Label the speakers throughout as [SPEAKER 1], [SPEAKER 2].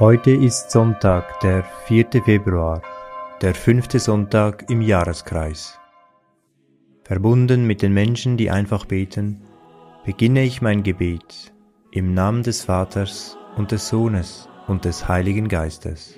[SPEAKER 1] Heute ist Sonntag, der 4. Februar, der fünfte Sonntag im Jahreskreis. Verbunden mit den Menschen, die einfach beten, beginne ich mein Gebet im Namen des Vaters und des Sohnes und des Heiligen Geistes.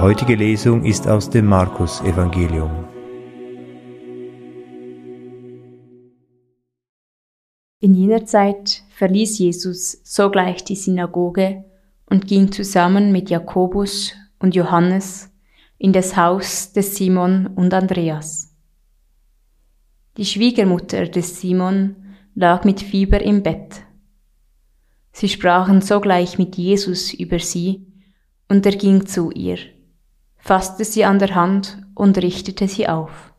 [SPEAKER 1] Heutige Lesung ist aus dem Markus Evangelium.
[SPEAKER 2] In jener Zeit verließ Jesus sogleich die Synagoge und ging zusammen mit Jakobus und Johannes in das Haus des Simon und Andreas. Die Schwiegermutter des Simon lag mit Fieber im Bett. Sie sprachen sogleich mit Jesus über sie, und er ging zu ihr fasste sie an der Hand und richtete sie auf.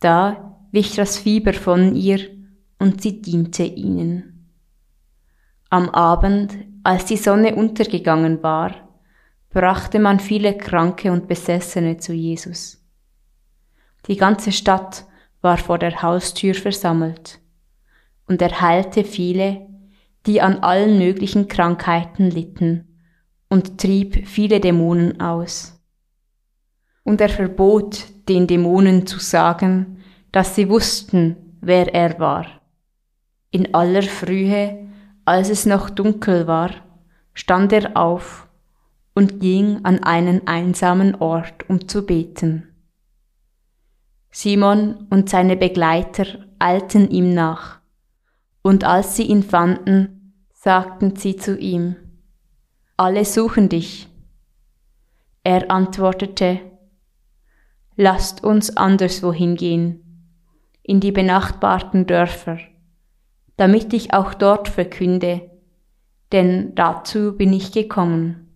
[SPEAKER 2] Da wich das Fieber von ihr und sie diente ihnen. Am Abend, als die Sonne untergegangen war, brachte man viele Kranke und Besessene zu Jesus. Die ganze Stadt war vor der Haustür versammelt, und er heilte viele, die an allen möglichen Krankheiten litten und trieb viele Dämonen aus. Und er verbot den Dämonen zu sagen, dass sie wussten, wer er war. In aller Frühe, als es noch dunkel war, stand er auf und ging an einen einsamen Ort, um zu beten. Simon und seine Begleiter eilten ihm nach, und als sie ihn fanden, sagten sie zu ihm, alle suchen dich. Er antwortete, Lasst uns anderswohin gehen, in die benachbarten Dörfer, damit ich auch dort verkünde, denn dazu bin ich gekommen.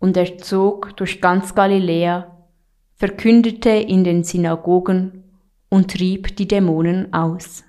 [SPEAKER 2] Und er zog durch ganz Galiläa, verkündete in den Synagogen und trieb die Dämonen aus.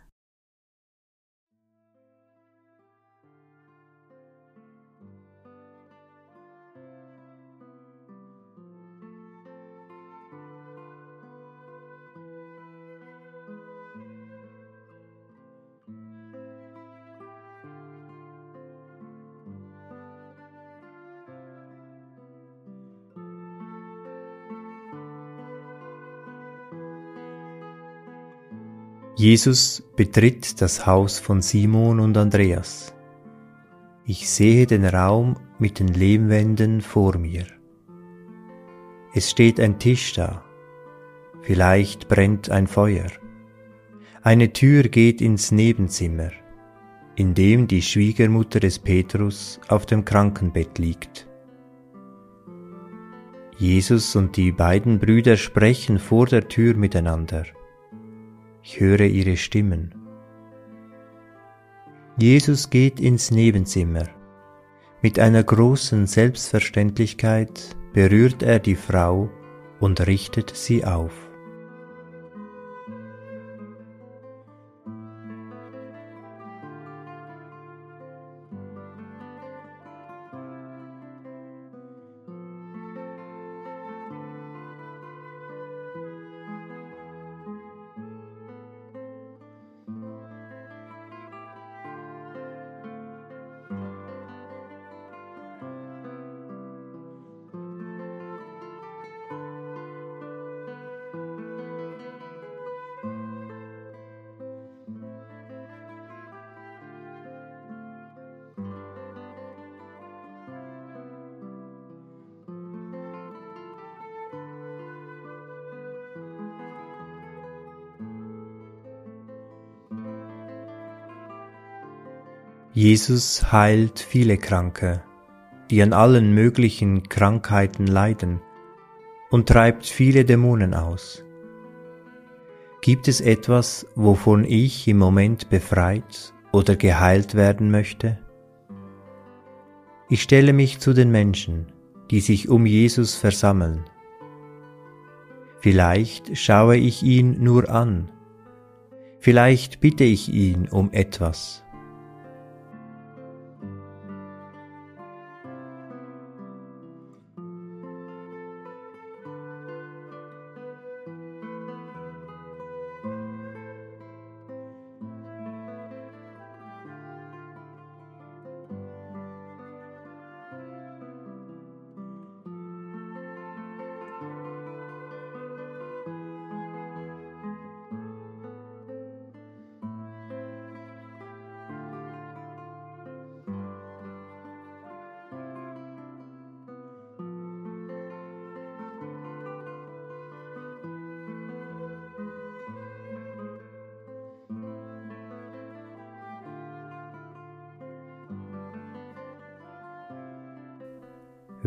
[SPEAKER 1] Jesus betritt das Haus von Simon und Andreas. Ich sehe den Raum mit den Lehmwänden vor mir. Es steht ein Tisch da. Vielleicht brennt ein Feuer. Eine Tür geht ins Nebenzimmer, in dem die Schwiegermutter des Petrus auf dem Krankenbett liegt. Jesus und die beiden Brüder sprechen vor der Tür miteinander. Ich höre ihre Stimmen. Jesus geht ins Nebenzimmer. Mit einer großen Selbstverständlichkeit berührt er die Frau und richtet sie auf. Jesus heilt viele Kranke, die an allen möglichen Krankheiten leiden und treibt viele Dämonen aus. Gibt es etwas, wovon ich im Moment befreit oder geheilt werden möchte? Ich stelle mich zu den Menschen, die sich um Jesus versammeln. Vielleicht schaue ich ihn nur an, vielleicht bitte ich ihn um etwas.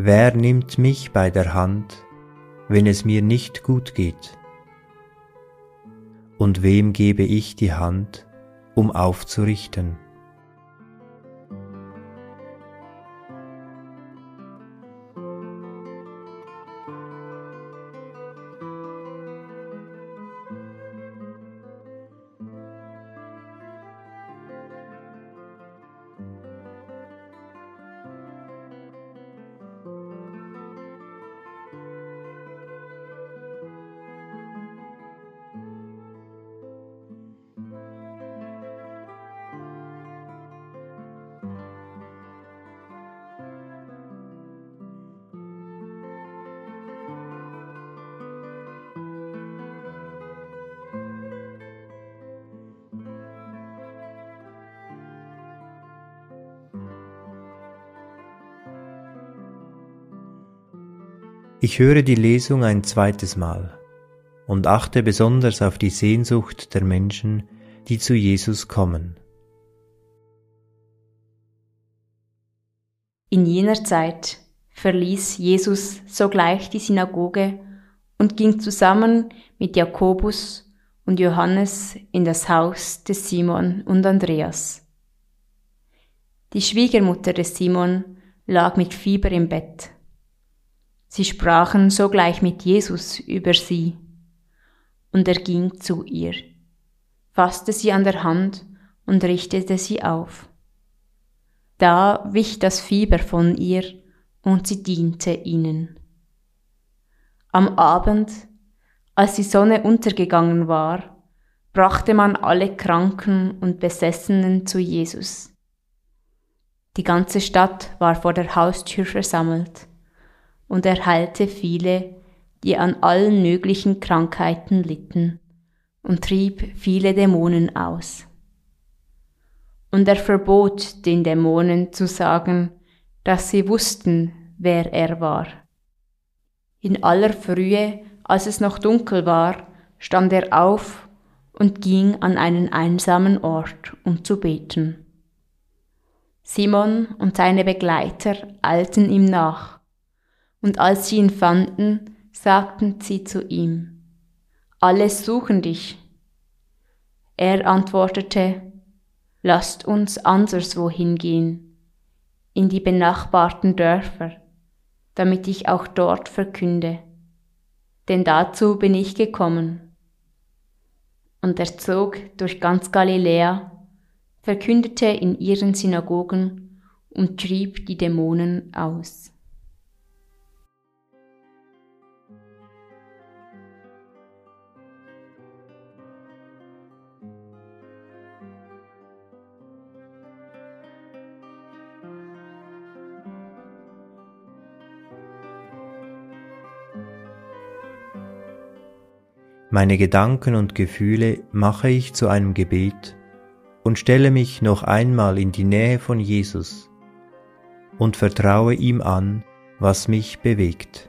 [SPEAKER 1] Wer nimmt mich bei der Hand, wenn es mir nicht gut geht? Und wem gebe ich die Hand, um aufzurichten? Ich höre die Lesung ein zweites Mal und achte besonders auf die Sehnsucht der Menschen, die zu Jesus kommen.
[SPEAKER 2] In jener Zeit verließ Jesus sogleich die Synagoge und ging zusammen mit Jakobus und Johannes in das Haus des Simon und Andreas. Die Schwiegermutter des Simon lag mit Fieber im Bett. Sie sprachen sogleich mit Jesus über sie. Und er ging zu ihr, fasste sie an der Hand und richtete sie auf. Da wich das Fieber von ihr und sie diente ihnen. Am Abend, als die Sonne untergegangen war, brachte man alle Kranken und Besessenen zu Jesus. Die ganze Stadt war vor der Haustür versammelt und er heilte viele, die an allen möglichen Krankheiten litten, und trieb viele Dämonen aus. Und er verbot den Dämonen zu sagen, dass sie wussten, wer er war. In aller Frühe, als es noch dunkel war, stand er auf und ging an einen einsamen Ort, um zu beten. Simon und seine Begleiter eilten ihm nach und als sie ihn fanden, sagten sie zu ihm, alle suchen dich. Er antwortete, lasst uns anderswo hingehen, in die benachbarten Dörfer, damit ich auch dort verkünde. Denn dazu bin ich gekommen. Und er zog durch ganz Galiläa, verkündete in ihren Synagogen und trieb die Dämonen aus.
[SPEAKER 1] Meine Gedanken und Gefühle mache ich zu einem Gebet und stelle mich noch einmal in die Nähe von Jesus und vertraue ihm an, was mich bewegt.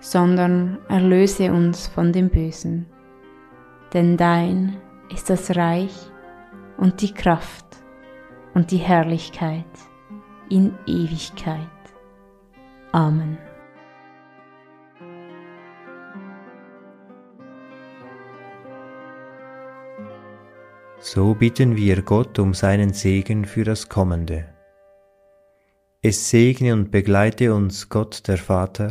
[SPEAKER 2] sondern erlöse uns von dem Bösen. Denn dein ist das Reich und die Kraft und die Herrlichkeit in Ewigkeit. Amen.
[SPEAKER 1] So bitten wir Gott um seinen Segen für das Kommende. Es segne und begleite uns Gott der Vater